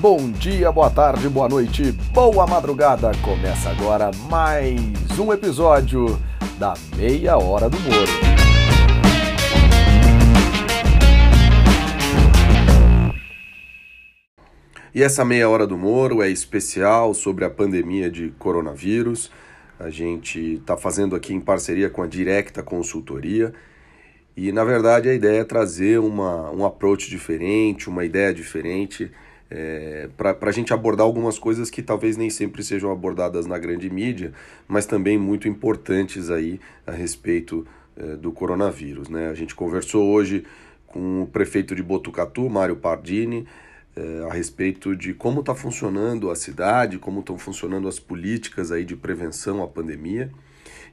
Bom dia, boa tarde, boa noite, boa madrugada. Começa agora mais um episódio da Meia Hora do Moro. E essa meia hora do Moro é especial sobre a pandemia de coronavírus. A gente está fazendo aqui em parceria com a Directa Consultoria. E na verdade a ideia é trazer uma, um approach diferente, uma ideia diferente, é, para a gente abordar algumas coisas que talvez nem sempre sejam abordadas na grande mídia, mas também muito importantes aí a respeito é, do coronavírus. Né? A gente conversou hoje com o prefeito de Botucatu, Mário Pardini, é, a respeito de como está funcionando a cidade, como estão funcionando as políticas aí de prevenção à pandemia.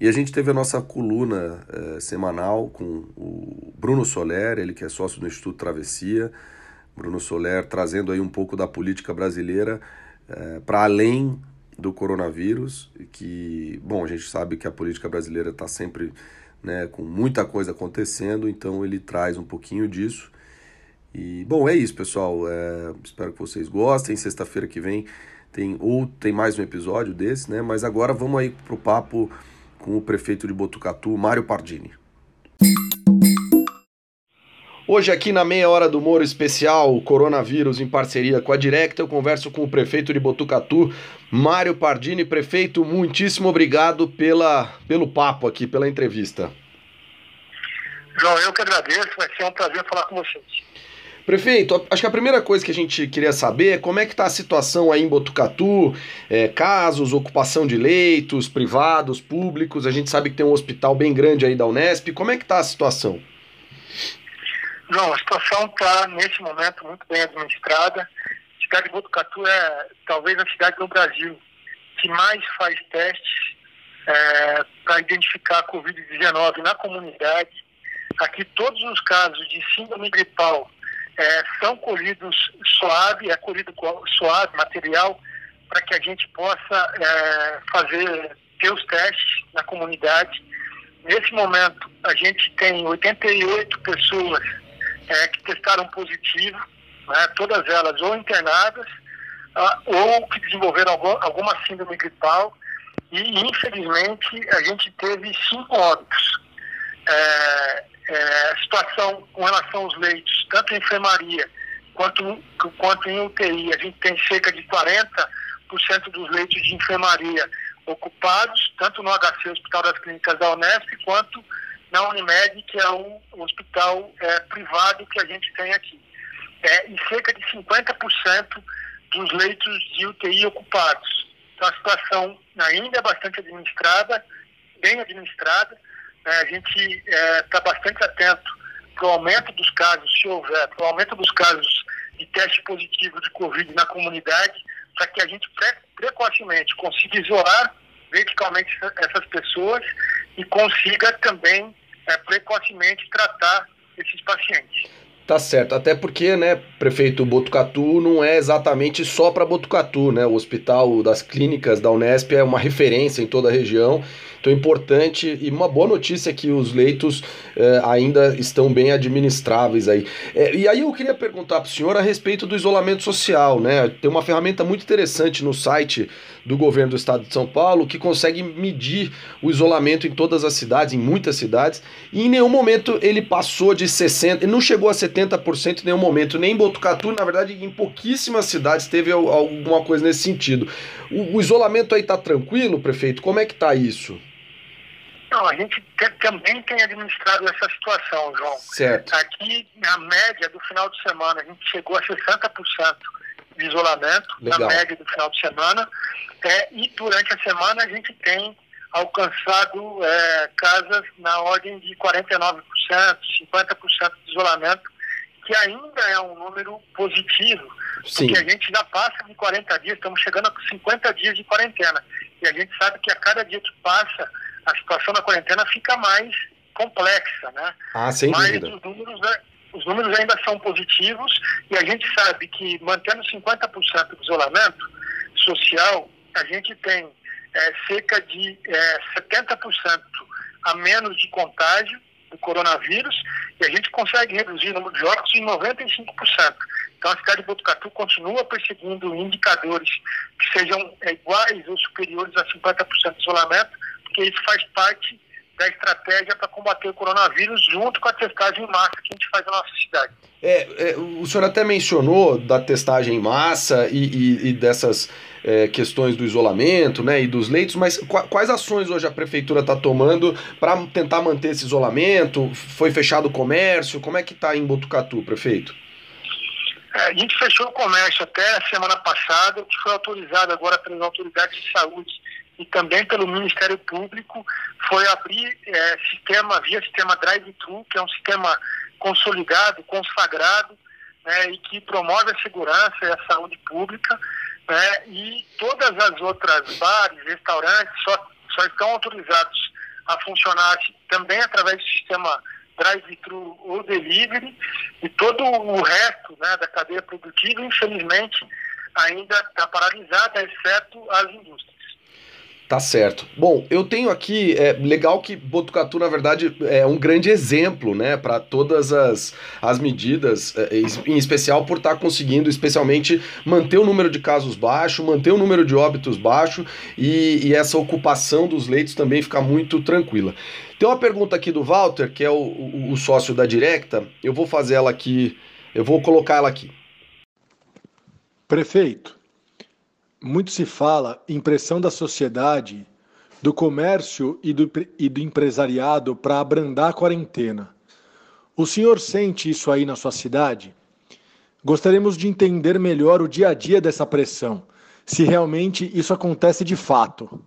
E a gente teve a nossa coluna é, semanal com o Bruno Soler, ele que é sócio do Instituto Travessia. Bruno Soler trazendo aí um pouco da política brasileira é, para além do coronavírus, que, bom, a gente sabe que a política brasileira está sempre né, com muita coisa acontecendo, então ele traz um pouquinho disso. E, bom, é isso, pessoal. É, espero que vocês gostem. Sexta-feira que vem tem ou tem mais um episódio desse, né? Mas agora vamos aí pro papo com o prefeito de Botucatu, Mário Pardini. Hoje aqui na meia hora do Moro especial Coronavírus em parceria com a Directa, eu converso com o prefeito de Botucatu, Mário Pardini. Prefeito, muitíssimo obrigado pela, pelo papo aqui, pela entrevista. João, eu que agradeço, vai ser um prazer falar com vocês. Prefeito, acho que a primeira coisa que a gente queria saber é como é que está a situação aí em Botucatu, é, casos, ocupação de leitos, privados, públicos, a gente sabe que tem um hospital bem grande aí da Unesp, como é que está a situação? Não, a situação está, nesse momento, muito bem administrada. A cidade de Botucatu é talvez a cidade do Brasil que mais faz testes é, para identificar a Covid-19 na comunidade. Aqui todos os casos de síndrome gripal é, são colhidos suave, é colhido suave, material, para que a gente possa é, fazer ter os testes na comunidade. Nesse momento, a gente tem 88 pessoas é, que testaram positivo, né, todas elas ou internadas, ah, ou que desenvolveram algum, alguma síndrome gripal, e infelizmente a gente teve cinco óbitos. É, é, a situação com relação aos leitos, tanto em enfermaria quanto, quanto em UTI, a gente tem cerca de 40% dos leitos de enfermaria ocupados, tanto no HC, Hospital das Clínicas da Unesp, quanto na Unimed, que é o hospital é, privado que a gente tem aqui. É, e cerca de 50% dos leitos de UTI ocupados. Então a situação ainda é bastante administrada, bem administrada, né, a gente está é, bastante atento para o aumento dos casos, se houver, para o aumento dos casos de teste positivo de Covid na comunidade, para que a gente pre precocemente consiga isolar verticalmente essas pessoas e consiga também é, precocemente tratar esses pacientes. Tá certo, até porque, né, prefeito Botucatu não é exatamente só para Botucatu, né? O hospital das clínicas da Unesp é uma referência em toda a região então, importante e uma boa notícia é que os leitos eh, ainda estão bem administráveis aí. É, e aí eu queria perguntar para o senhor a respeito do isolamento social, né? Tem uma ferramenta muito interessante no site do governo do estado de São Paulo que consegue medir o isolamento em todas as cidades, em muitas cidades, e em nenhum momento ele passou de 60%, ele não chegou a 70% em nenhum momento, nem em Botucatu, na verdade, em pouquíssimas cidades teve alguma coisa nesse sentido. O, o isolamento aí tá tranquilo, prefeito? Como é que tá isso? Não, a gente também tem administrado essa situação, João. Certo. Aqui, na média do final de semana, a gente chegou a 60% de isolamento, Legal. na média do final de semana. É, e durante a semana a gente tem alcançado é, casas na ordem de 49%, 50% de isolamento, que ainda é um número positivo, Sim. porque a gente já passa de 40 dias, estamos chegando a 50 dias de quarentena. E a gente sabe que a cada dia que passa, a situação da quarentena fica mais complexa, né? Ah, sem Mas dúvida. Os números, né, os números ainda são positivos e a gente sabe que mantendo 50% de isolamento social, a gente tem é, cerca de é, 70% a menos de contágio do coronavírus e a gente consegue reduzir o número de óbitos em 95%. Então Então, a cidade de Botucatu continua perseguindo indicadores que sejam é, iguais ou superiores a 50% de isolamento, porque isso faz parte da estratégia para combater o coronavírus junto com a testagem em massa que a gente faz na nossa cidade. É, é o senhor até mencionou da testagem em massa e, e, e dessas é, questões do isolamento né, e dos leitos, mas quais ações hoje a prefeitura está tomando para tentar manter esse isolamento? Foi fechado o comércio? Como é que está em Botucatu, prefeito? É, a gente fechou o comércio até a semana passada, que foi autorizado agora pelas autoridades de saúde e também pelo Ministério Público, foi abrir é, sistema, via sistema drive-thru, que é um sistema consolidado, consagrado, né, e que promove a segurança e a saúde pública, né, e todas as outras bares, restaurantes, só, só estão autorizados a funcionar também através do sistema drive-thru ou delivery, e todo o resto né, da cadeia produtiva, infelizmente, ainda está paralisada, exceto as indústrias. Tá certo. Bom, eu tenho aqui, é legal que Botucatu, na verdade, é um grande exemplo, né, para todas as, as medidas, é, em especial por estar tá conseguindo, especialmente, manter o número de casos baixo, manter o número de óbitos baixo e, e essa ocupação dos leitos também ficar muito tranquila. Tem uma pergunta aqui do Walter, que é o, o, o sócio da Directa, eu vou fazer ela aqui, eu vou colocar ela aqui. Prefeito, muito se fala em pressão da sociedade, do comércio e do, e do empresariado para abrandar a quarentena. O senhor sente isso aí na sua cidade? Gostaríamos de entender melhor o dia a dia dessa pressão, se realmente isso acontece de fato.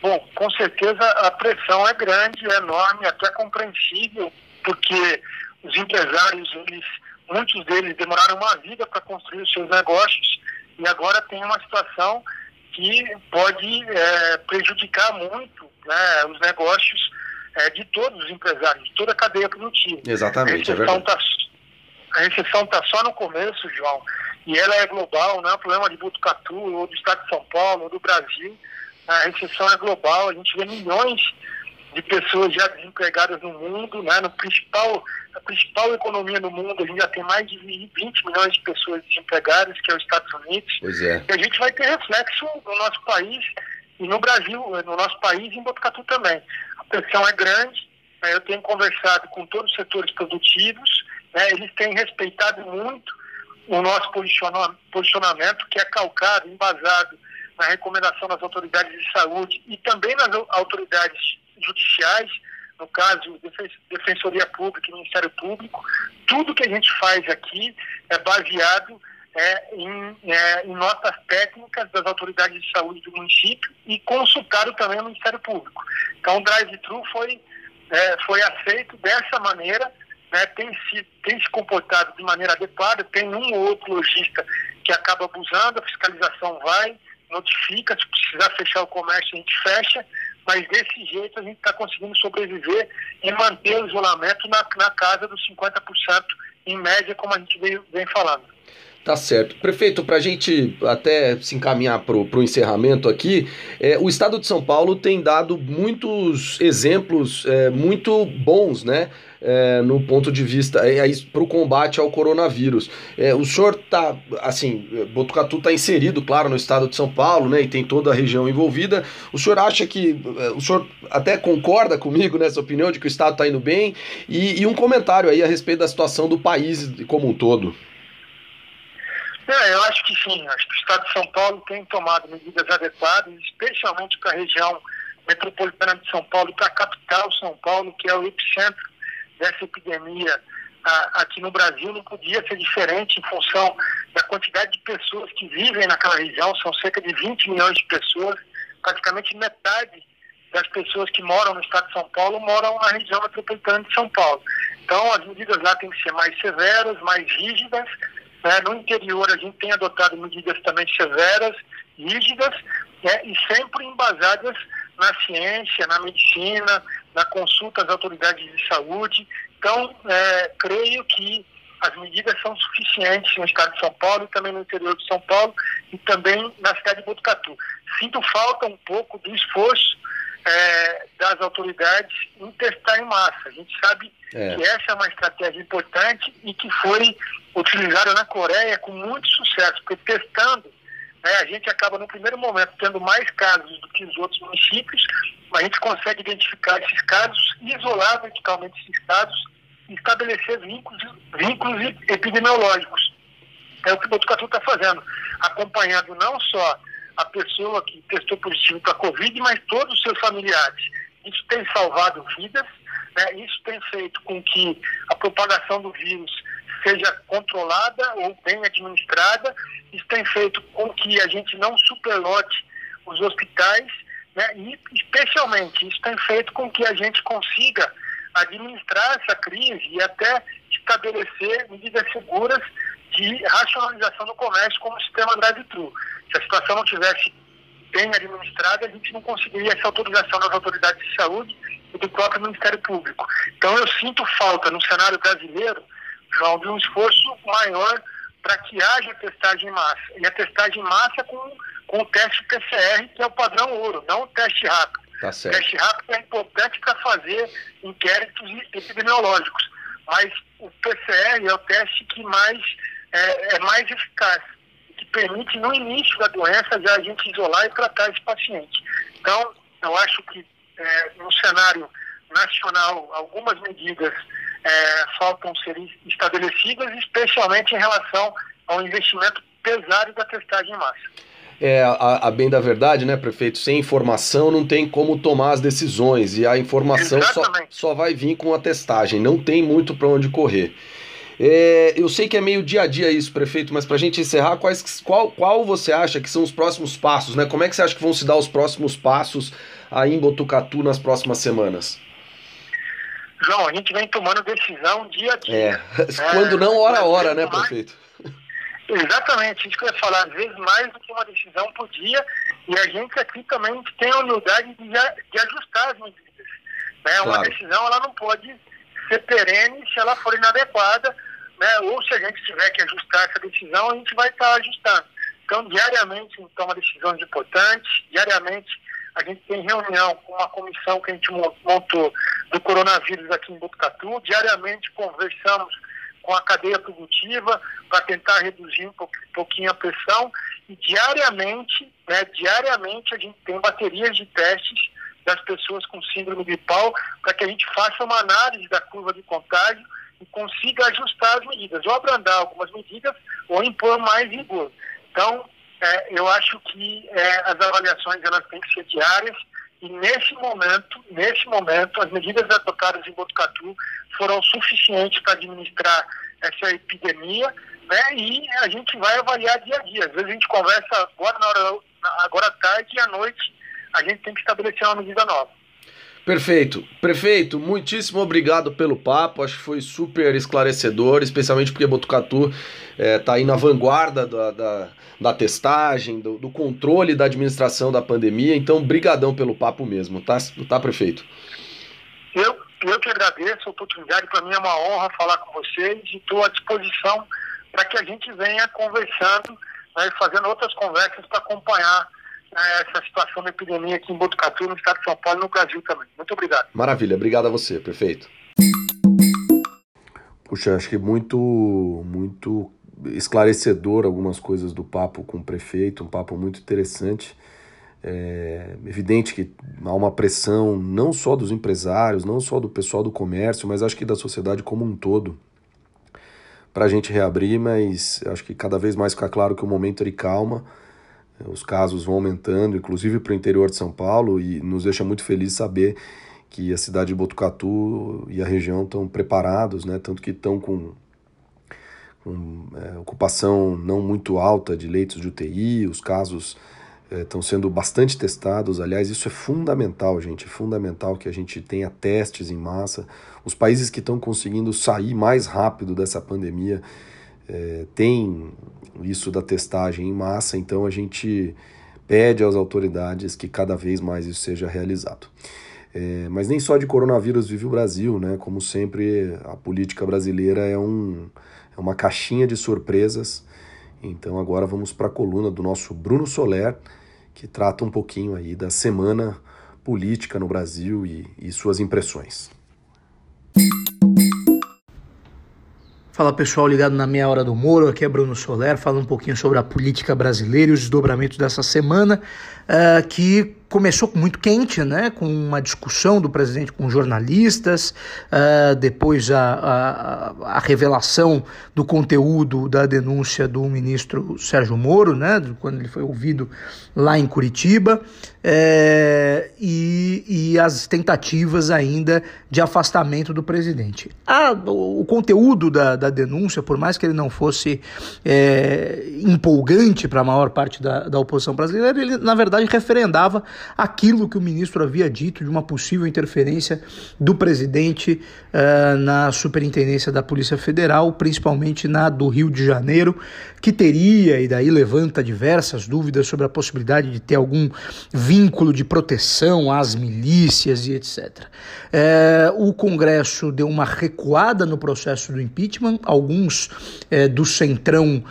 Bom, com certeza a pressão é grande, é enorme, até compreensível, porque os empresários eles muitos deles demoraram uma vida para construir os seus negócios e agora tem uma situação que pode é, prejudicar muito né, os negócios é, de todos os empresários, de toda a cadeia produtiva. Exatamente, a recessão está a recessão tá só no começo, João, e ela é global, não é um problema de Botucatu, ou do estado de São Paulo, ou do Brasil. A recessão é global, a gente vê milhões de pessoas já desempregadas no mundo, né? no principal, a principal economia do mundo, a gente já tem mais de 20 milhões de pessoas desempregadas, que é os Estados Unidos. Pois é. E a gente vai ter reflexo no nosso país e no Brasil, no nosso país e em Botucatu também. A pressão é grande, né? eu tenho conversado com todos os setores produtivos, né? eles têm respeitado muito o nosso posicionamento, que é calcado, embasado na recomendação das autoridades de saúde e também nas autoridades judiciais, no caso, Defensoria Pública e Ministério Público, tudo que a gente faz aqui é baseado é, em, é, em, notas técnicas das autoridades de saúde do município e consultado também o Ministério Público. Então, o drive-thru foi, é, foi aceito dessa maneira, né, tem, se, tem se comportado de maneira adequada, tem um ou outro lojista que acaba abusando, a fiscalização vai, notifica, se precisar fechar o comércio, a gente fecha, mas desse jeito a gente está conseguindo sobreviver e manter o isolamento na, na casa dos 50% em média, como a gente veio, vem falando. Tá certo. Prefeito, para a gente até se encaminhar para o encerramento aqui, é, o Estado de São Paulo tem dado muitos exemplos é, muito bons, né? É, no ponto de vista é, para o combate ao coronavírus. É, o senhor está, assim, Botucatu está inserido, claro, no estado de São Paulo, né, e tem toda a região envolvida. O senhor acha que, é, o senhor até concorda comigo nessa opinião de que o estado está indo bem? E, e um comentário aí a respeito da situação do país como um todo. É, eu acho que sim. Acho que o Estado de São Paulo tem tomado medidas adequadas, especialmente para a região metropolitana de São Paulo, para a capital São Paulo, que é o epicentro dessa epidemia aqui no Brasil. Não podia ser diferente em função da quantidade de pessoas que vivem naquela região. São cerca de 20 milhões de pessoas, praticamente metade das pessoas que moram no estado de São Paulo moram na região metropolitana de São Paulo. Então, as medidas lá têm que ser mais severas, mais rígidas, né? No interior, a gente tem adotado medidas também severas, rígidas, né? e sempre embasadas na ciência, na medicina, na consulta às autoridades de saúde. Então, é, creio que as medidas são suficientes no estado de São Paulo e também no interior de São Paulo e também na cidade de Botucatu. Sinto falta um pouco do esforço é, das autoridades em testar em massa. A gente sabe é. que essa é uma estratégia importante e que foi utilizada na Coreia com muito sucesso, porque testando, né, a gente acaba no primeiro momento tendo mais casos do que os outros municípios, mas a gente consegue identificar esses casos, isolar verticalmente esses casos e estabelecer vínculos, vínculos epidemiológicos. É o que o Botucatu está fazendo, acompanhando não só a pessoa que testou positivo para a Covid, mas todos os seus familiares. Isso tem salvado vidas, né? isso tem feito com que a propagação do vírus seja controlada ou bem administrada, isso tem feito com que a gente não superlote os hospitais, né? e especialmente isso tem feito com que a gente consiga administrar essa crise e até estabelecer medidas seguras de racionalização do comércio como o sistema drive-thru. Se a situação não tivesse bem administrada, a gente não conseguiria essa autorização das autoridades de saúde e do próprio Ministério Público. Então eu sinto falta no cenário brasileiro, João, de um esforço maior para que haja testagem em massa. E a testagem em massa com, com o teste PCR, que é o padrão ouro, não o teste rápido. Tá o teste rápido é importante para fazer inquéritos epidemiológicos, mas o PCR é o teste que mais é, é mais eficaz, que permite no início da doença já a gente isolar e tratar esse paciente. Então, eu acho que é, no cenário nacional algumas medidas é, faltam ser estabelecidas, especialmente em relação ao investimento pesado da testagem em massa. É, a, a, bem da verdade, né, prefeito? Sem informação não tem como tomar as decisões e a informação só, só vai vir com a testagem, não tem muito para onde correr. É, eu sei que é meio dia a dia isso, prefeito, mas para a gente encerrar, quais, qual, qual você acha que são os próximos passos, né? Como é que você acha que vão se dar os próximos passos aí em Botucatu nas próximas semanas? João, a gente vem tomando decisão dia a dia. É. Quando não, hora a hora, né, prefeito? Exatamente, isso que eu ia falar, às vezes mais do que uma decisão por dia, e a gente aqui também tem a humildade de, de ajustar as medidas. Né? Claro. Uma decisão ela não pode ser perene se ela for inadequada, né? ou se a gente tiver que ajustar essa decisão, a gente vai estar ajustando. Então, diariamente, a gente toma decisões importantes, diariamente a gente tem reunião com uma comissão que a gente montou do coronavírus aqui em Botucatu, diariamente conversamos com a cadeia produtiva para tentar reduzir um pouquinho a pressão. E diariamente, né, diariamente a gente tem baterias de testes das pessoas com síndrome gripal, para que a gente faça uma análise da curva de contágio e consiga ajustar as medidas, ou abrandar algumas medidas, ou impor mais rigor. Então, é, eu acho que é, as avaliações elas têm que ser diárias, e nesse momento, nesse momento, as medidas adotadas em Botucatu foram suficientes para administrar essa epidemia, né? E a gente vai avaliar dia a dia. Às vezes a gente conversa agora na hora, agora à tarde e à noite a gente tem que estabelecer uma medida nova. Perfeito. Prefeito, muitíssimo obrigado pelo papo. Acho que foi super esclarecedor, especialmente porque Botucatu está é, tá aí na vanguarda da, da, da testagem, do, do, controle da administração da pandemia. Então, brigadão pelo papo mesmo, tá, tá prefeito? Eu, eu que agradeço a oportunidade. Para mim é uma honra falar com vocês e estou à disposição para que a gente venha conversando, né, fazendo outras conversas para acompanhar essa situação da epidemia aqui em Botucatu, no estado de São Paulo e no Brasil também. Muito obrigado. Maravilha, obrigado a você, perfeito. Puxa, acho que muito, muito esclarecedor algumas coisas do papo com o prefeito, um papo muito interessante. É evidente que há uma pressão não só dos empresários, não só do pessoal do comércio, mas acho que da sociedade como um todo para a gente reabrir, mas acho que cada vez mais fica claro que o momento é de calma os casos vão aumentando, inclusive para o interior de São Paulo, e nos deixa muito feliz saber que a cidade de Botucatu e a região estão preparados, né? tanto que estão com, com é, ocupação não muito alta de leitos de UTI, os casos estão é, sendo bastante testados. Aliás, isso é fundamental, gente. É fundamental que a gente tenha testes em massa. Os países que estão conseguindo sair mais rápido dessa pandemia é, têm isso da testagem em massa, então a gente pede às autoridades que cada vez mais isso seja realizado. É, mas nem só de coronavírus vive o Brasil, né? Como sempre, a política brasileira é, um, é uma caixinha de surpresas. Então agora vamos para a coluna do nosso Bruno Soler, que trata um pouquinho aí da semana política no Brasil e, e suas impressões. Fala pessoal ligado na meia hora do Moro, aqui é Bruno Soler, falando um pouquinho sobre a política brasileira e os desdobramentos dessa semana, uh, que começou muito quente, né, com uma discussão do presidente com jornalistas, uh, depois a, a, a, revelação do conteúdo da denúncia do ministro Sérgio Moro, né, quando ele foi ouvido lá em Curitiba, é, e, e, as tentativas ainda de afastamento do presidente. A, o, o conteúdo da, da, denúncia, por mais que ele não fosse é, empolgante para a maior parte da, da oposição brasileira, ele na verdade referendava aquilo que o ministro havia dito de uma possível interferência do presidente uh, na superintendência da Polícia Federal, principalmente na do Rio de Janeiro, que teria, e daí levanta diversas dúvidas sobre a possibilidade de ter algum vínculo de proteção às milícias e etc. É, o Congresso deu uma recuada no processo do impeachment, alguns é, do Centrão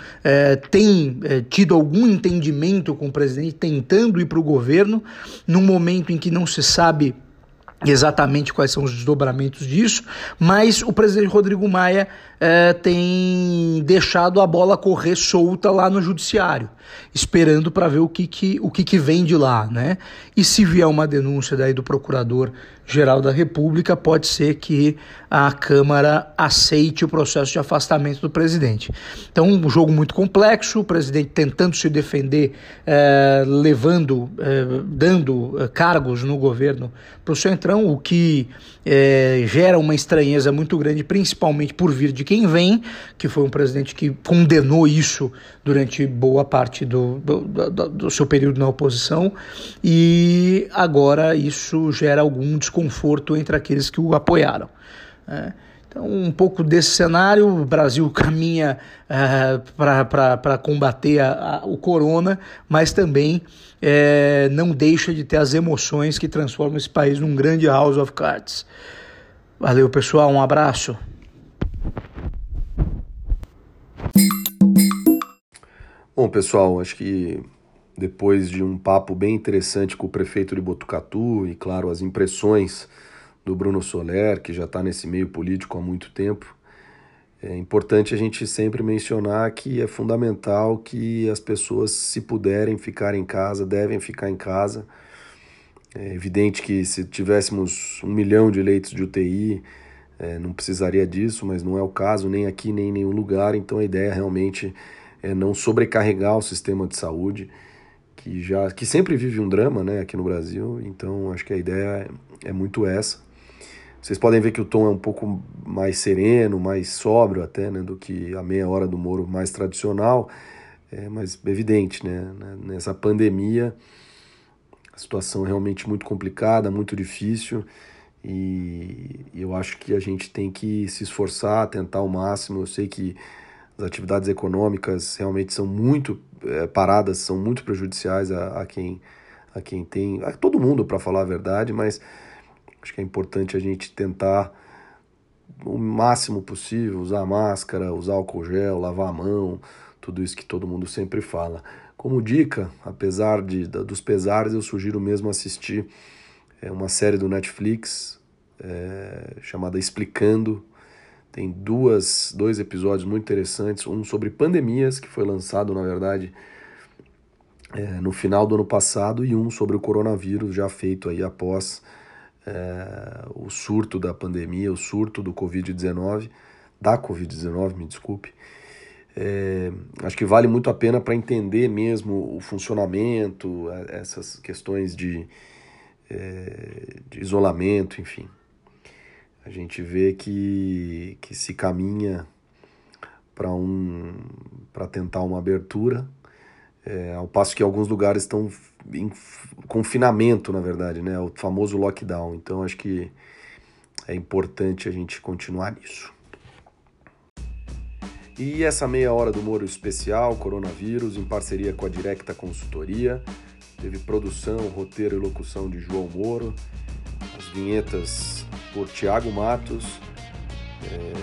têm tido algum entendimento com o presidente, tentando ir para o governo, num momento em que não se sabe exatamente quais são os desdobramentos disso, mas o presidente Rodrigo Maia é, tem deixado a bola correr solta lá no judiciário, esperando para ver o que, que, o que, que vem de lá, né? E se vier uma denúncia daí do procurador geral da República, pode ser que a Câmara aceite o processo de afastamento do presidente. Então, um jogo muito complexo, o presidente tentando se defender, eh, levando, eh, dando eh, cargos no governo para o Centrão, o que gera uma estranheza muito grande, principalmente por vir de quem vem, que foi um presidente que condenou isso durante boa parte do, do, do, do seu período na oposição, e agora isso gera algum desconforto entre aqueles que o apoiaram. É. Então, um pouco desse cenário, o Brasil caminha é, para combater a, a, o corona, mas também é, não deixa de ter as emoções que transformam esse país num grande House of Cards. Valeu, pessoal, um abraço. Bom, pessoal, acho que depois de um papo bem interessante com o prefeito de Botucatu e, claro, as impressões do Bruno Soler, que já está nesse meio político há muito tempo, é importante a gente sempre mencionar que é fundamental que as pessoas, se puderem ficar em casa, devem ficar em casa. É evidente que se tivéssemos um milhão de leitos de UTI, é, não precisaria disso, mas não é o caso nem aqui nem em nenhum lugar. Então a ideia realmente é não sobrecarregar o sistema de saúde que já que sempre vive um drama, né, aqui no Brasil. Então acho que a ideia é, é muito essa. Vocês podem ver que o tom é um pouco mais sereno, mais sóbrio até, né, do que a meia hora do Moro mais tradicional. É, mas evidente, né, né, nessa pandemia a situação é realmente muito complicada, muito difícil. E eu acho que a gente tem que se esforçar, tentar o máximo. Eu sei que as atividades econômicas realmente são muito é, paradas, são muito prejudiciais a, a, quem, a quem tem, a todo mundo, para falar a verdade, mas acho que é importante a gente tentar o máximo possível usar máscara, usar álcool gel, lavar a mão, tudo isso que todo mundo sempre fala. Como dica, apesar de, dos pesares, eu sugiro mesmo assistir é uma série do Netflix é, chamada Explicando. Tem duas, dois episódios muito interessantes, um sobre pandemias, que foi lançado, na verdade, é, no final do ano passado, e um sobre o coronavírus, já feito aí após é, o surto da pandemia, o surto do Covid-19, da Covid-19, me desculpe. É, acho que vale muito a pena para entender mesmo o funcionamento, essas questões de é, de isolamento, enfim. A gente vê que, que se caminha para um, para tentar uma abertura, é, ao passo que alguns lugares estão em confinamento, na verdade, né? o famoso lockdown. Então acho que é importante a gente continuar nisso. E essa meia hora do Moro Especial, Coronavírus, em parceria com a Directa Consultoria. Teve produção, roteiro e locução de João Moro, as vinhetas por Tiago Matos, é,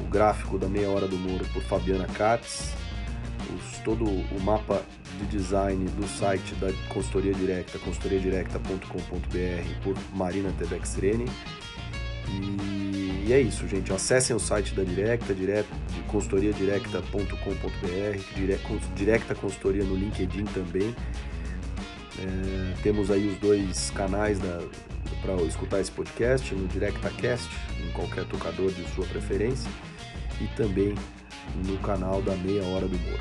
o gráfico da meia hora do Moro por Fabiana Katz, os, todo o mapa de design do site da consultoria direta, consultoriadirecta.com.br por Marina Tedexrene. E, é isso, gente. Acessem o site da Directa, direto, de consultoriadirecta.com.br, Directa Consultoria no LinkedIn também. É, temos aí os dois canais para escutar esse podcast, no DirectaCast, em qualquer tocador de sua preferência, e também no canal da Meia Hora do Humor.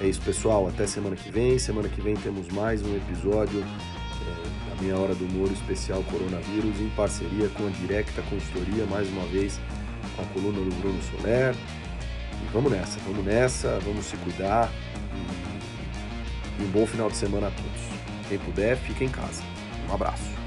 É isso, pessoal. Até semana que vem. Semana que vem temos mais um episódio é, da Meia Hora do Humor especial Coronavírus em parceria com a Directa Consultoria, mais uma vez com a coluna do Bruno Soler. E vamos nessa, vamos nessa, vamos se cuidar. E um bom final de semana a todos. Quem puder, fique em casa. Um abraço.